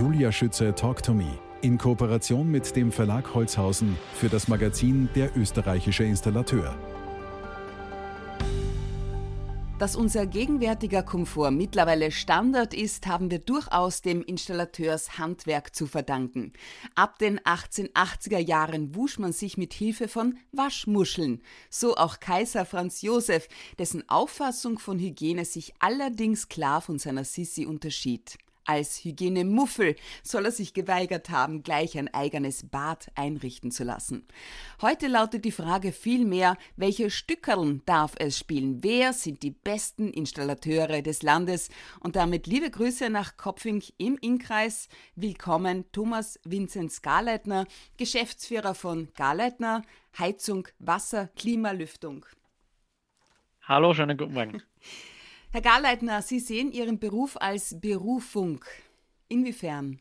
Julia Schütze Talk to Me in Kooperation mit dem Verlag Holzhausen für das Magazin Der österreichische Installateur. Dass unser gegenwärtiger Komfort mittlerweile Standard ist, haben wir durchaus dem Installateurshandwerk zu verdanken. Ab den 1880er Jahren wusch man sich mit Hilfe von Waschmuscheln. So auch Kaiser Franz Josef, dessen Auffassung von Hygiene sich allerdings klar von seiner Sissi unterschied. Als Hygienemuffel soll er sich geweigert haben, gleich ein eigenes Bad einrichten zu lassen. Heute lautet die Frage vielmehr, welche Stückerln darf es spielen? Wer sind die besten Installateure des Landes? Und damit liebe Grüße nach Kopfing im Innkreis. Willkommen Thomas Vinzenz Garleitner, Geschäftsführer von Garleitner, Heizung, Wasser, Klimalüftung. Hallo, schönen guten Morgen. Herr Garleitner, Sie sehen Ihren Beruf als Berufung. Inwiefern?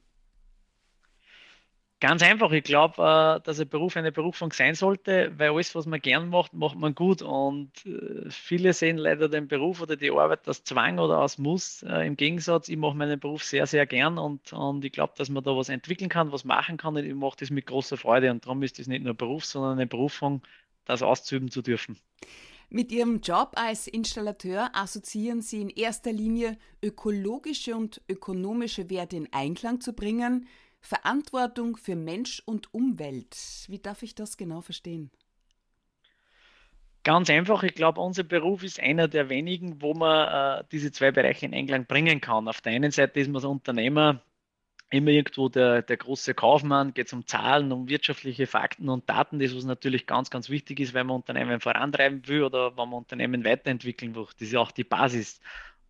Ganz einfach. Ich glaube, äh, dass ein Beruf eine Berufung sein sollte, weil alles, was man gern macht, macht man gut. Und äh, viele sehen leider den Beruf oder die Arbeit als Zwang oder als Muss. Äh, Im Gegensatz, ich mache meinen Beruf sehr, sehr gern und, und ich glaube, dass man da was entwickeln kann, was machen kann. Und ich mache das mit großer Freude. Und darum ist es nicht nur Beruf, sondern eine Berufung, das auszuüben zu dürfen. Mit Ihrem Job als Installateur assoziieren Sie in erster Linie ökologische und ökonomische Werte in Einklang zu bringen, Verantwortung für Mensch und Umwelt. Wie darf ich das genau verstehen? Ganz einfach, ich glaube, unser Beruf ist einer der wenigen, wo man äh, diese zwei Bereiche in Einklang bringen kann. Auf der einen Seite ist man als Unternehmer immer irgendwo der, der große Kaufmann, geht es um Zahlen, um wirtschaftliche Fakten und Daten, das was natürlich ganz, ganz wichtig ist, wenn man Unternehmen vorantreiben will oder wenn man Unternehmen weiterentwickeln will. Das ist auch die Basis.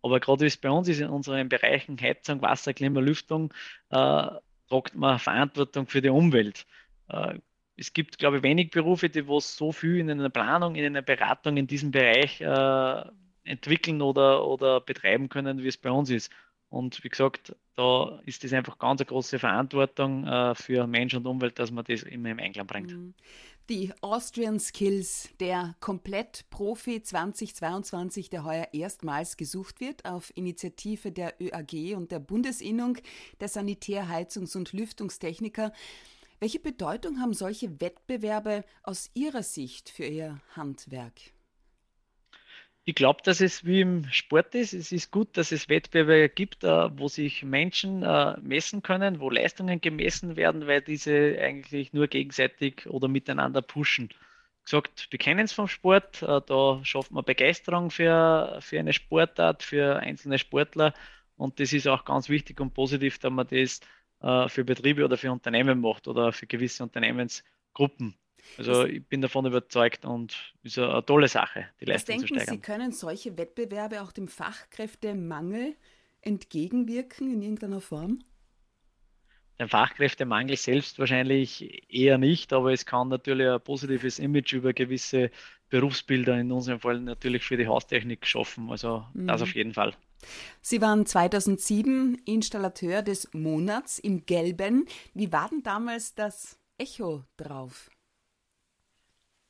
Aber gerade wie es bei uns ist, in unseren Bereichen Heizung, Wasser, Klima, Lüftung, äh, tragt man Verantwortung für die Umwelt. Äh, es gibt, glaube ich, wenig Berufe, die was so viel in einer Planung, in einer Beratung in diesem Bereich äh, entwickeln oder, oder betreiben können, wie es bei uns ist. Und wie gesagt, da ist das einfach ganz eine große Verantwortung äh, für Mensch und Umwelt, dass man das immer im Einklang bringt. Mhm. Die Austrian Skills, der Komplett-Profi 2022, der heuer erstmals gesucht wird auf Initiative der ÖAG und der Bundesinnung der Sanitär-, Heizungs- und Lüftungstechniker. Welche Bedeutung haben solche Wettbewerbe aus Ihrer Sicht für Ihr Handwerk? Ich glaube, dass es wie im Sport ist. Es ist gut, dass es Wettbewerbe gibt, äh, wo sich Menschen äh, messen können, wo Leistungen gemessen werden, weil diese eigentlich nur gegenseitig oder miteinander pushen. Gesagt, wir kennen es vom Sport, äh, da schafft man Begeisterung für, für eine Sportart, für einzelne Sportler und das ist auch ganz wichtig und positiv, dass man das für Betriebe oder für Unternehmen macht oder für gewisse Unternehmensgruppen. Also ich bin davon überzeugt und ist eine tolle Sache, die Leistung denken zu steigern. Sie, können solche Wettbewerbe auch dem Fachkräftemangel entgegenwirken in irgendeiner Form? Den Fachkräftemangel selbst wahrscheinlich eher nicht, aber es kann natürlich ein positives Image über gewisse Berufsbilder, in unserem Fall natürlich für die Haustechnik schaffen. Also mhm. das auf jeden Fall. Sie waren 2007 Installateur des Monats im Gelben. Wie war denn damals das Echo drauf?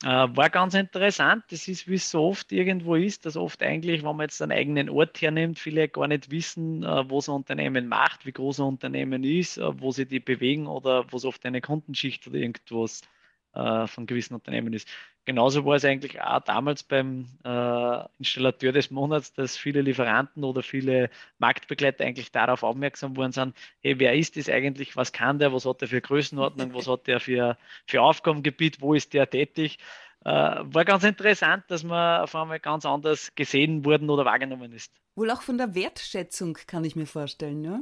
Äh, war ganz interessant. Das ist, wie es so oft irgendwo ist, dass oft eigentlich, wenn man jetzt einen eigenen Ort hernimmt, viele gar nicht wissen, äh, was ein Unternehmen macht, wie groß ein Unternehmen ist, äh, wo sie die bewegen oder was oft eine Kundenschicht oder irgendwas von gewissen Unternehmen ist. Genauso war es eigentlich auch damals beim äh, Installateur des Monats, dass viele Lieferanten oder viele Marktbegleiter eigentlich darauf aufmerksam worden sind, hey, wer ist das eigentlich, was kann der, was hat er für Größenordnung, was hat der für, für Aufgabengebiet, wo ist der tätig? Äh, war ganz interessant, dass man auf einmal ganz anders gesehen worden oder wahrgenommen ist. Wohl auch von der Wertschätzung kann ich mir vorstellen, ja?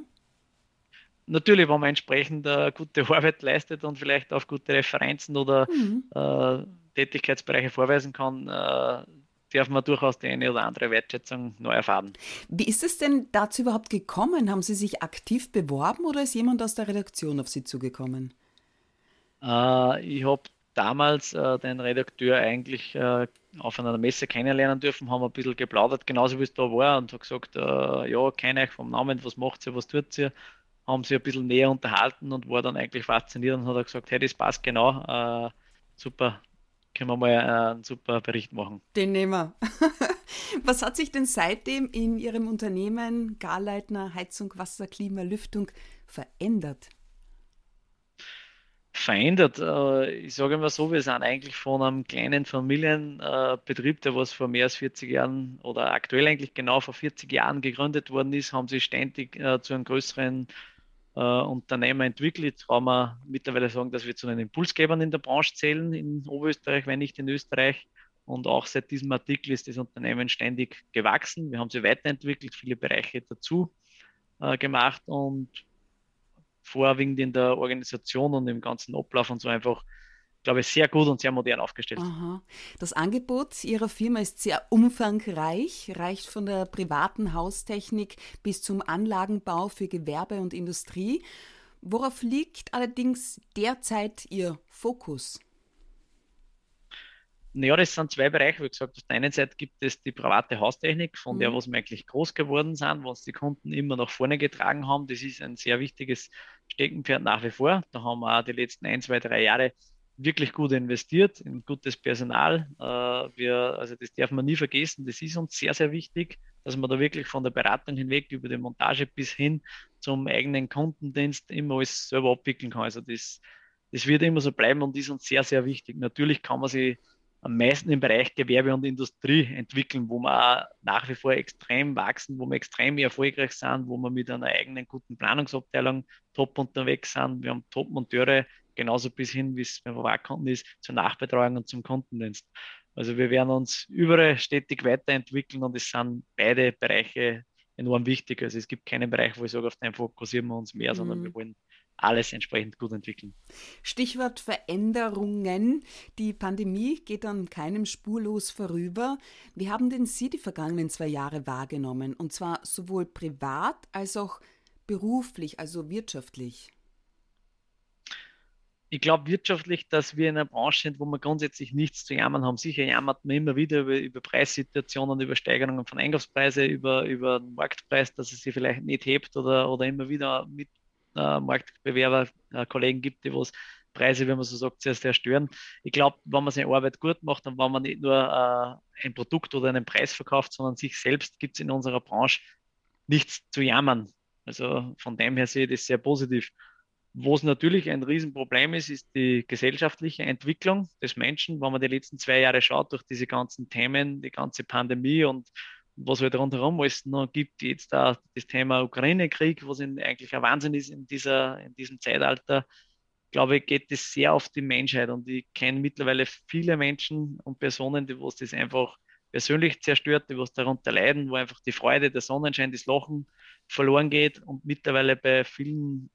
natürlich, wenn man entsprechend äh, gute Arbeit leistet und vielleicht auf gute Referenzen oder mhm. äh, Tätigkeitsbereiche vorweisen kann, äh, darf man durchaus die eine oder andere Wertschätzung neu erfahren. Wie ist es denn dazu überhaupt gekommen? Haben Sie sich aktiv beworben oder ist jemand aus der Redaktion auf Sie zugekommen? Äh, ich habe damals äh, den Redakteur eigentlich äh, auf einer Messe kennenlernen dürfen, haben ein bisschen geplaudert, genauso wie es da war und habe gesagt, äh, ja, kenne euch vom Namen, was macht ihr, was tut ihr? haben sie ein bisschen näher unterhalten und war dann eigentlich fasziniert und hat gesagt, hey, das passt genau, äh, super, können wir mal äh, einen super Bericht machen. Den nehmen wir. Was hat sich denn seitdem in Ihrem Unternehmen Garleitner Heizung, Wasser, Klima, Lüftung verändert? Verändert. Äh, ich sage immer so, wir sind eigentlich von einem kleinen Familienbetrieb, der was vor mehr als 40 Jahren oder aktuell eigentlich genau vor 40 Jahren gegründet worden ist, haben sich ständig äh, zu einem größeren äh, Unternehmen entwickelt. Kann man mittlerweile sagen, dass wir zu den Impulsgebern in der Branche zählen, in Oberösterreich, wenn nicht in Österreich. Und auch seit diesem Artikel ist das Unternehmen ständig gewachsen. Wir haben sie weiterentwickelt, viele Bereiche dazu äh, gemacht und vorwiegend in der Organisation und im ganzen Ablauf und so einfach, glaube ich, sehr gut und sehr modern aufgestellt. Aha. Das Angebot Ihrer Firma ist sehr umfangreich, reicht von der privaten Haustechnik bis zum Anlagenbau für Gewerbe und Industrie. Worauf liegt allerdings derzeit Ihr Fokus? Ja, das sind zwei Bereiche. Wie gesagt, auf der einen Seite gibt es die private Haustechnik, von mhm. der was wir eigentlich groß geworden sind, was die Kunden immer nach vorne getragen haben. Das ist ein sehr wichtiges Steckenpferd nach wie vor. Da haben wir auch die letzten ein, zwei, drei Jahre wirklich gut investiert in gutes Personal. Äh, wir, also das darf man nie vergessen. Das ist uns sehr, sehr wichtig, dass man da wirklich von der Beratung hinweg über die Montage bis hin zum eigenen Kundendienst immer alles selber abwickeln kann. Also das, das wird immer so bleiben und ist uns sehr, sehr wichtig. Natürlich kann man sich am meisten im Bereich Gewerbe und Industrie entwickeln, wo wir nach wie vor extrem wachsen, wo wir extrem erfolgreich sind, wo wir mit einer eigenen guten Planungsabteilung top unterwegs sind. Wir haben Top-Monteure, genauso bis hin, wie es beim Privatkunden ist, zur Nachbetreuung und zum Kundendienst. Also wir werden uns überall stetig weiterentwickeln und es sind beide Bereiche enorm wichtig. Also es gibt keinen Bereich, wo ich sage, auf den fokussieren wir uns mehr, mhm. sondern wir wollen alles entsprechend gut entwickeln. Stichwort Veränderungen. Die Pandemie geht an keinem spurlos vorüber. Wie haben denn Sie die vergangenen zwei Jahre wahrgenommen? Und zwar sowohl privat als auch beruflich, also wirtschaftlich? Ich glaube wirtschaftlich, dass wir in einer Branche sind, wo wir grundsätzlich nichts zu jammern haben. Sicher jammert man immer wieder über, über Preissituationen, über Steigerungen von Einkaufspreisen, über, über den Marktpreis, dass es sich vielleicht nicht hebt oder, oder immer wieder mit äh, Marktbewerber, äh, Kollegen gibt, die was Preise, wenn man so sagt, sehr, sehr stören. Ich glaube, wenn man seine Arbeit gut macht und wenn man nicht nur äh, ein Produkt oder einen Preis verkauft, sondern sich selbst, gibt es in unserer Branche nichts zu jammern. Also von dem her sehe ich das sehr positiv. Wo es natürlich ein Riesenproblem ist, ist die gesellschaftliche Entwicklung des Menschen. Wenn man die letzten zwei Jahre schaut, durch diese ganzen Themen, die ganze Pandemie und was halt rundherum alles noch gibt, jetzt da das Thema Ukraine-Krieg, was eigentlich ein Wahnsinn ist in, dieser, in diesem Zeitalter, glaube ich, geht das sehr auf die Menschheit. Und ich kenne mittlerweile viele Menschen und Personen, die was das einfach persönlich zerstört, die was darunter leiden, wo einfach die Freude, der Sonnenschein, das Lachen verloren geht und mittlerweile bei vielen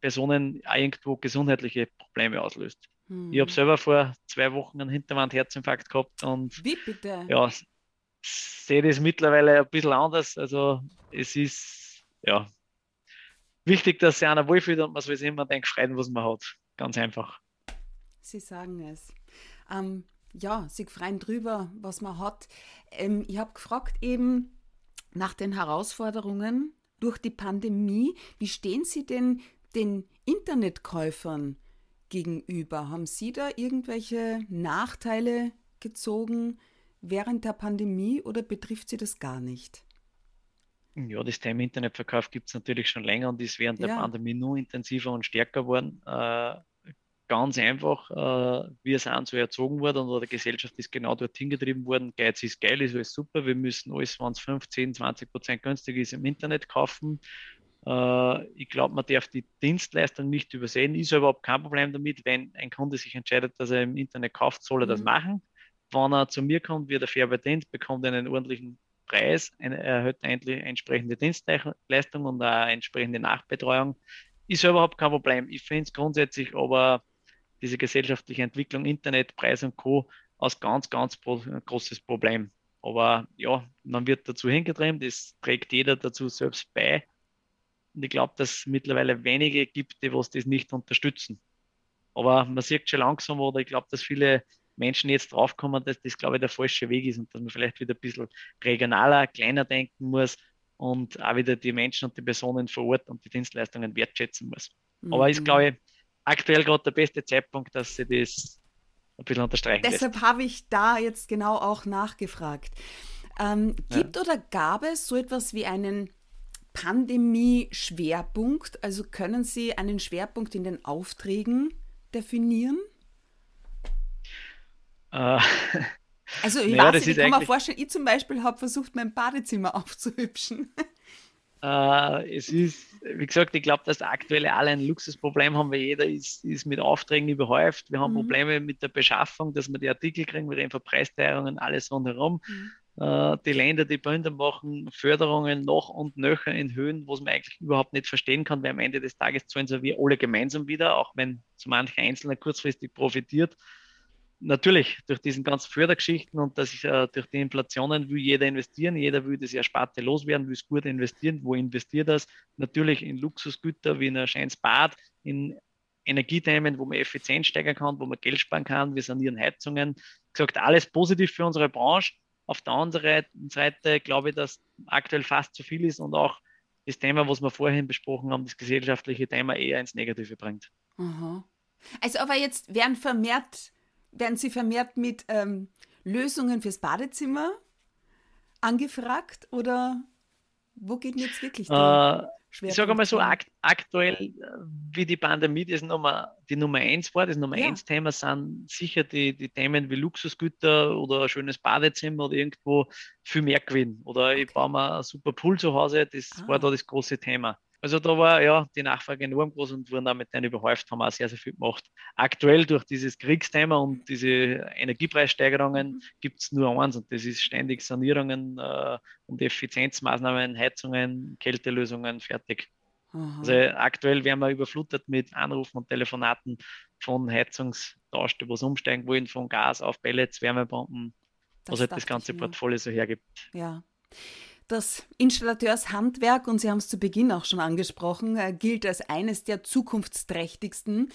Personen auch irgendwo gesundheitliche Probleme auslöst. Hm. Ich habe selber vor zwei Wochen einen Hinterwand-Herzinfarkt gehabt und Wie bitte? Ja, sehe das mittlerweile ein bisschen anders. Also es ist ja wichtig, dass sich einer wohlfühlt und man soll sich immer freuen, was man hat. Ganz einfach. Sie sagen es. Ähm, ja, sich freuen drüber, was man hat. Ähm, ich habe gefragt eben nach den Herausforderungen durch die Pandemie. Wie stehen Sie denn den Internetkäufern gegenüber? Haben Sie da irgendwelche Nachteile gezogen? Während der Pandemie oder betrifft sie das gar nicht? Ja, das Thema Internetverkauf gibt es natürlich schon länger und ist während ja. der Pandemie nur intensiver und stärker geworden. Äh, ganz einfach, äh, wir sind so erzogen worden und unsere Gesellschaft ist genau dorthin getrieben worden. Geiz ist geil, ist alles super. Wir müssen alles, wenn es 15, 20 Prozent günstiger ist, im Internet kaufen. Äh, ich glaube, man darf die Dienstleistung nicht übersehen. Ist überhaupt kein Problem damit. Wenn ein Kunde sich entscheidet, dass er im Internet kauft, soll er mhm. das machen wenn er zu mir kommt, wird er fair bedient, bekommt einen ordentlichen Preis, eine, erhöht endlich entsprechende Dienstleistung und eine entsprechende Nachbetreuung. Ist ja überhaupt kein Problem. Ich finde es grundsätzlich aber diese gesellschaftliche Entwicklung, Internet, Preis und Co. als ganz, ganz großes Problem. Aber ja, man wird dazu hingetrieben, das trägt jeder dazu selbst bei. Und ich glaube, dass es mittlerweile wenige gibt, die was das nicht unterstützen. Aber man sieht schon langsam, oder ich glaube, dass viele Menschen jetzt draufkommen, dass das, glaube ich, der falsche Weg ist und dass man vielleicht wieder ein bisschen regionaler, kleiner denken muss und auch wieder die Menschen und die Personen vor Ort und die Dienstleistungen wertschätzen muss. Mhm. Aber ist, glaube ich, aktuell gerade der beste Zeitpunkt, dass sie das ein bisschen unterstreichen Deshalb habe ich da jetzt genau auch nachgefragt. Ähm, gibt ja. oder gab es so etwas wie einen Pandemie-Schwerpunkt? Also können Sie einen Schwerpunkt in den Aufträgen definieren? Äh, also ich naja, weiß nicht, ich kann mir vorstellen, ich zum Beispiel habe versucht, mein Badezimmer aufzuhübschen. Äh, es ist, wie gesagt, ich glaube, dass aktuell alle ein Luxusproblem haben, weil jeder ist, ist mit Aufträgen überhäuft. Wir haben mhm. Probleme mit der Beschaffung, dass wir die Artikel kriegen, wir reden von Preisteuerungen, alles rundherum. Mhm. Äh, die Länder, die Bünde machen Förderungen noch und nöcher in Höhen, was man eigentlich überhaupt nicht verstehen kann, weil am Ende des Tages zahlen so wir alle gemeinsam wieder, auch wenn so mancher Einzelner kurzfristig profitiert. Natürlich, durch diesen ganzen Fördergeschichten und dass ich, äh, durch die Inflationen will jeder investieren, jeder will das Ersparte loswerden, will es gut investieren. Wo investiert das? Natürlich in Luxusgüter wie in ein schönes Bad, in Energiethemen, wo man effizient steigern kann, wo man Geld sparen kann. Wir sanieren Heizungen. Gesagt, alles positiv für unsere Branche. Auf der anderen Seite glaube ich, dass aktuell fast zu viel ist und auch das Thema, was wir vorhin besprochen haben, das gesellschaftliche Thema eher ins Negative bringt. Aha. Also aber jetzt werden vermehrt, werden Sie vermehrt mit ähm, Lösungen fürs Badezimmer angefragt oder wo geht denn jetzt wirklich der äh, Ich sage mal so, akt aktuell, äh, wie die Pandemie das Nummer, die Nummer eins war, das Nummer ja. eins Thema sind sicher die, die Themen wie Luxusgüter oder ein schönes Badezimmer oder irgendwo viel mehr gewinnen. Oder okay. ich baue mir ein super Pool zu Hause, das ah. war da das große Thema. Also da war ja die Nachfrage enorm groß und wurden damit dann überhäuft, haben auch sehr, sehr viel gemacht. Aktuell durch dieses Kriegsthema und diese Energiepreissteigerungen mhm. gibt es nur eins und das ist ständig Sanierungen äh, und Effizienzmaßnahmen, Heizungen, Kältelösungen, fertig. Aha. Also aktuell werden wir überflutet mit Anrufen und Telefonaten von Heizungstausch, die was umsteigen wollen, von Gas auf Pellets, Wärmepumpen, das was halt das ganze Portfolio so hergibt. Ja. Das Installateurshandwerk, und Sie haben es zu Beginn auch schon angesprochen, äh, gilt als eines der zukunftsträchtigsten.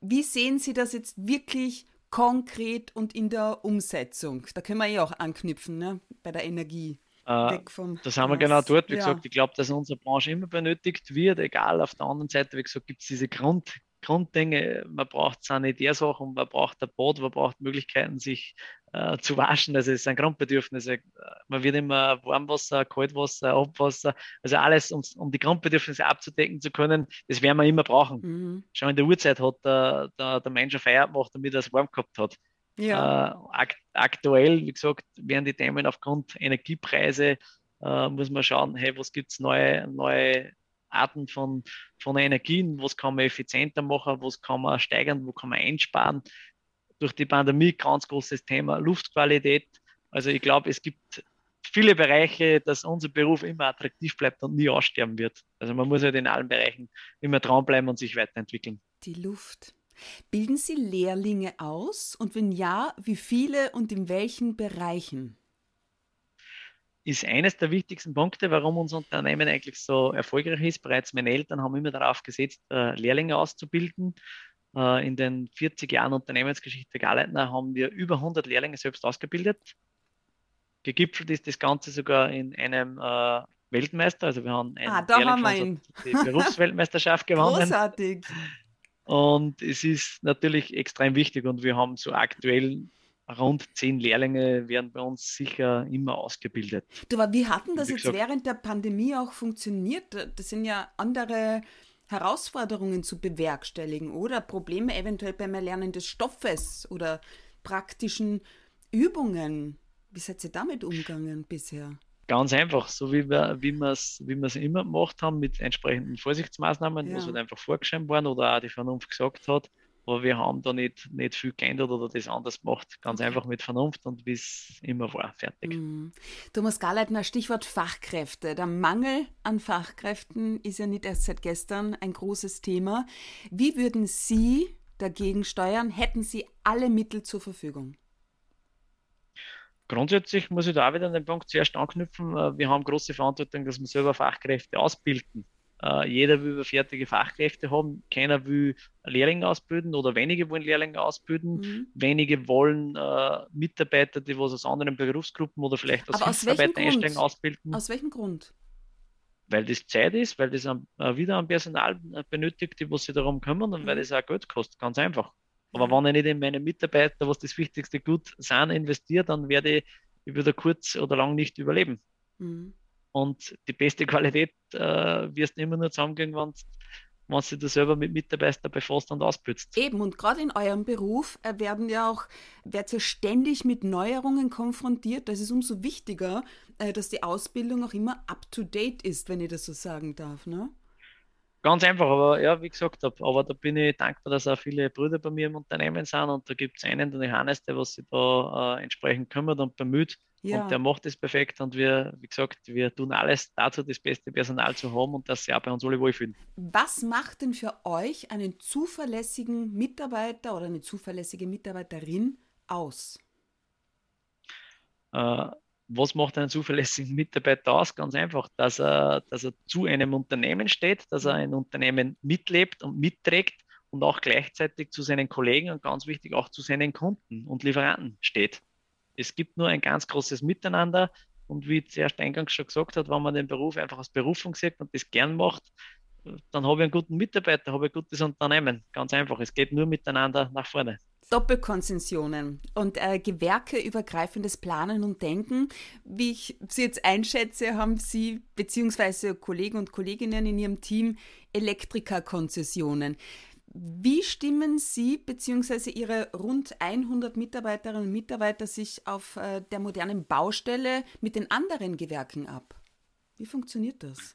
Wie sehen Sie das jetzt wirklich konkret und in der Umsetzung? Da können wir ja auch anknüpfen, ne? bei der Energie. Äh, das haben wir genau dort. Wie ja. gesagt, ich glaube, dass unsere Branche immer benötigt wird, egal. Auf der anderen Seite, wie gesagt, gibt es diese Grund, Grunddinge. Man braucht Sanitärsachen, man braucht ein Bad, man braucht Möglichkeiten, sich äh, zu waschen. Also es sind Grundbedürfnisse. Man wird immer Warmwasser, Kaltwasser, Abwasser, also alles, um, um die Grundbedürfnisse abzudecken zu können, das werden wir immer brauchen. Mhm. Schon in der Uhrzeit hat der, der, der Mensch eine Feier gemacht, damit er es warm gehabt hat. Ja. Äh, akt, aktuell, wie gesagt, werden die Themen aufgrund Energiepreise, äh, muss man schauen, hey, was gibt es neue, neue Arten von, von Energien, was kann man effizienter machen, was kann man steigern, wo kann man einsparen. Durch die Pandemie ganz großes Thema Luftqualität. Also ich glaube, es gibt viele Bereiche, dass unser Beruf immer attraktiv bleibt und nie aussterben wird. Also man muss halt in allen Bereichen immer dranbleiben und sich weiterentwickeln. Die Luft. Bilden Sie Lehrlinge aus und wenn ja, wie viele und in welchen Bereichen? Ist eines der wichtigsten Punkte, warum unser Unternehmen eigentlich so erfolgreich ist. Bereits meine Eltern haben immer darauf gesetzt, äh, Lehrlinge auszubilden. Äh, in den 40 Jahren Unternehmensgeschichte Galeitner haben wir über 100 Lehrlinge selbst ausgebildet. Gegipfelt ist das Ganze sogar in einem äh, Weltmeister. Also wir haben, einen ah, da haben wir ihn. die Berufsweltmeisterschaft gewonnen. Großartig. Und es ist natürlich extrem wichtig und wir haben so aktuell rund zehn Lehrlinge werden bei uns sicher immer ausgebildet. Du, aber wie hatten das wie jetzt gesagt, während der Pandemie auch funktioniert? Das sind ja andere Herausforderungen zu bewerkstelligen oder Probleme eventuell beim Erlernen des Stoffes oder praktischen Übungen. Wie seid ihr damit umgegangen bisher? Ganz einfach, so wie wir wie es wie immer gemacht haben, mit entsprechenden Vorsichtsmaßnahmen, ja. was halt einfach vorgeschrieben waren oder auch die Vernunft gesagt hat. Aber wir haben da nicht, nicht viel geändert oder das anders gemacht. Ganz einfach mit Vernunft und wie es immer war. Fertig. Mhm. Thomas Garleitner, Stichwort Fachkräfte. Der Mangel an Fachkräften ist ja nicht erst seit gestern ein großes Thema. Wie würden Sie dagegen steuern? Hätten Sie alle Mittel zur Verfügung? Grundsätzlich muss ich da auch wieder an den Punkt zuerst anknüpfen. Äh, wir haben große Verantwortung, dass wir selber Fachkräfte ausbilden. Uh, jeder will fertige Fachkräfte haben, keiner will Lehrlinge ausbilden oder wenige wollen Lehrlinge ausbilden, mhm. wenige wollen uh, Mitarbeiter, die was aus anderen Berufsgruppen oder vielleicht als Mitarbeiter einsteigen, ausbilden. Aus welchem Grund? Weil das Zeit ist, weil das uh, wieder ein Personal benötigt, die was sich darum kümmern und mhm. weil das auch Geld kostet, ganz einfach. Aber wenn ich nicht in meine Mitarbeiter, was das wichtigste Gut sind, investiere, dann werde ich über kurz oder lang nicht überleben. Mhm. Und die beste Qualität äh, wirst du immer nur zusammengehen, wenn wenn du dich selber mit Mitarbeitern befasst und auspützt. Eben, und gerade in eurem Beruf äh, werden ja auch, werdet ihr ständig mit Neuerungen konfrontiert. Das ist umso wichtiger, äh, dass die Ausbildung auch immer up-to-date ist, wenn ich das so sagen darf. Ne? Ganz einfach, aber ja, wie gesagt habe, aber da bin ich dankbar, dass auch viele Brüder bei mir im Unternehmen sind und da gibt es einen, den Johannes, der was sich da äh, entsprechend kümmert und bemüht ja. und der macht das perfekt und wir, wie gesagt, wir tun alles dazu, das beste Personal zu haben und dass sie auch bei uns alle wohlfühlen. Was macht denn für euch einen zuverlässigen Mitarbeiter oder eine zuverlässige Mitarbeiterin aus? Äh, was macht einen zuverlässigen Mitarbeiter aus? Ganz einfach, dass er, dass er zu einem Unternehmen steht, dass er ein Unternehmen mitlebt und mitträgt und auch gleichzeitig zu seinen Kollegen und ganz wichtig auch zu seinen Kunden und Lieferanten steht. Es gibt nur ein ganz großes Miteinander und wie zuerst eingangs schon gesagt hat, wenn man den Beruf einfach als Berufung sieht und das gern macht, dann habe ich einen guten Mitarbeiter, habe ich ein gutes Unternehmen. Ganz einfach. Es geht nur miteinander nach vorne. Doppelkonzessionen und äh, gewerkeübergreifendes Planen und Denken. Wie ich Sie jetzt einschätze, haben Sie bzw. Kollegen und Kolleginnen in Ihrem Team Elektrikerkonzessionen. Wie stimmen Sie bzw. Ihre rund 100 Mitarbeiterinnen und Mitarbeiter sich auf äh, der modernen Baustelle mit den anderen Gewerken ab? Wie funktioniert das?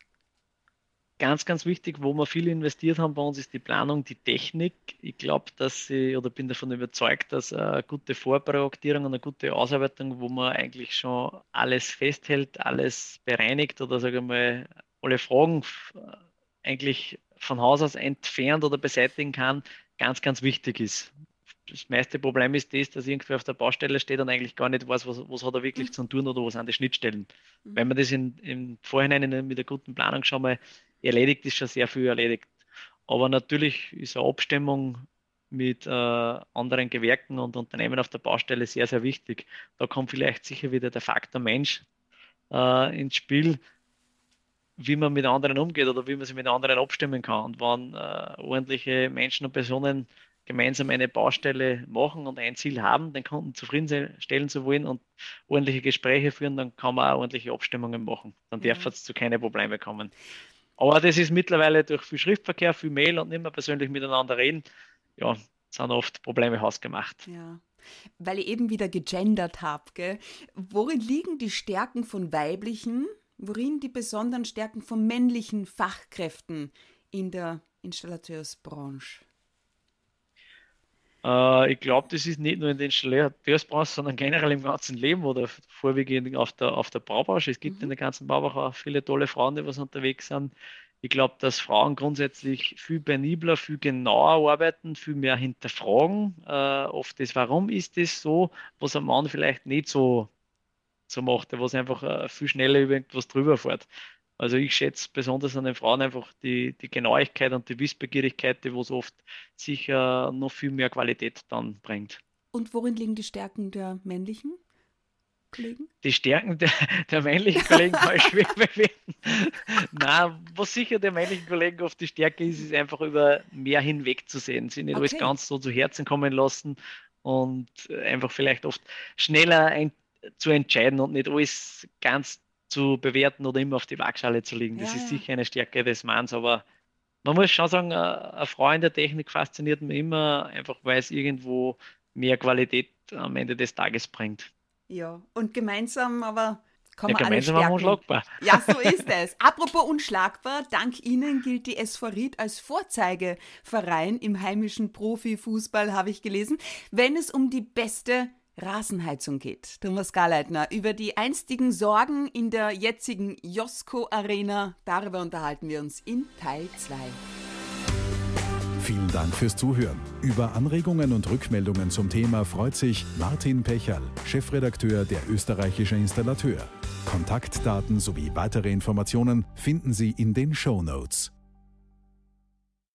ganz, ganz wichtig, wo wir viel investiert haben bei uns, ist die Planung, die Technik. Ich glaube, dass sie, oder bin davon überzeugt, dass eine gute Vorprojektierung und eine gute Ausarbeitung, wo man eigentlich schon alles festhält, alles bereinigt oder sage ich mal, alle Fragen eigentlich von Haus aus entfernt oder beseitigen kann, ganz, ganz wichtig ist. Das meiste Problem ist das, dass irgendwer auf der Baustelle steht und eigentlich gar nicht weiß, was, was hat er wirklich mhm. zu tun oder was sind die Schnittstellen. Mhm. Wenn man das in, im Vorhinein in, mit der guten Planung schon mal erledigt, ist schon sehr viel erledigt. Aber natürlich ist eine Abstimmung mit äh, anderen Gewerken und Unternehmen auf der Baustelle sehr, sehr wichtig. Da kommt vielleicht sicher wieder der Faktor Mensch äh, ins Spiel, wie man mit anderen umgeht oder wie man sich mit anderen abstimmen kann. Und wenn äh, ordentliche Menschen und Personen gemeinsam eine Baustelle machen und ein Ziel haben, den Kunden zufriedenstellen zu wollen und ordentliche Gespräche führen, dann kann man auch ordentliche Abstimmungen machen. Dann ja. darf es zu keine Probleme kommen. Aber das ist mittlerweile durch viel Schriftverkehr, viel Mail und nicht mehr persönlich miteinander reden, ja, sind oft Probleme hausgemacht. Ja. Weil ich eben wieder gegendert habe, worin liegen die Stärken von weiblichen, worin die besonderen Stärken von männlichen Fachkräften in der Installateursbranche? Äh, ich glaube, das ist nicht nur in der Installateursbranche, sondern generell im ganzen Leben oder vorwiegend auf der, auf der Baubranche. Es gibt mhm. in der ganzen Baubranche auch viele tolle Frauen, die was unterwegs sind. Ich glaube, dass Frauen grundsätzlich viel penibler, viel genauer arbeiten, viel mehr hinterfragen. Äh, oft das, warum ist das so, was ein Mann vielleicht nicht so, so macht, was einfach äh, viel schneller über irgendwas drüber fährt. Also ich schätze besonders an den Frauen einfach die, die Genauigkeit und die Wissbegierigkeit, die was oft sicher noch viel mehr Qualität dann bringt. Und worin liegen die Stärken der männlichen Kollegen? Die Stärken der, der männlichen Kollegen kann ich schwer bewerten. Nein, was sicher der männlichen Kollegen oft die Stärke ist, ist einfach über mehr hinweg zu sehen, sie nicht okay. alles ganz so zu Herzen kommen lassen und einfach vielleicht oft schneller ein, zu entscheiden und nicht alles ganz zu bewerten oder immer auf die Waagschale zu legen. Das ja, ist sicher eine Stärke des Manns, aber man muss schon sagen, eine Frau in der Technik fasziniert mich immer, einfach weil es irgendwo mehr Qualität am Ende des Tages bringt. Ja, und gemeinsam aber kann ja, man gemeinsam alle unschlagbar. Ja, so ist es. Apropos unschlagbar, dank Ihnen gilt die SV Ried als Vorzeigeverein im heimischen Profifußball, habe ich gelesen, wenn es um die beste Rasenheizung geht. Thomas Garleitner, über die einstigen Sorgen in der jetzigen Josko Arena, darüber unterhalten wir uns in Teil 2. Vielen Dank fürs Zuhören. Über Anregungen und Rückmeldungen zum Thema freut sich Martin Pecherl, Chefredakteur der Österreichische Installateur. Kontaktdaten sowie weitere Informationen finden Sie in den Show Notes.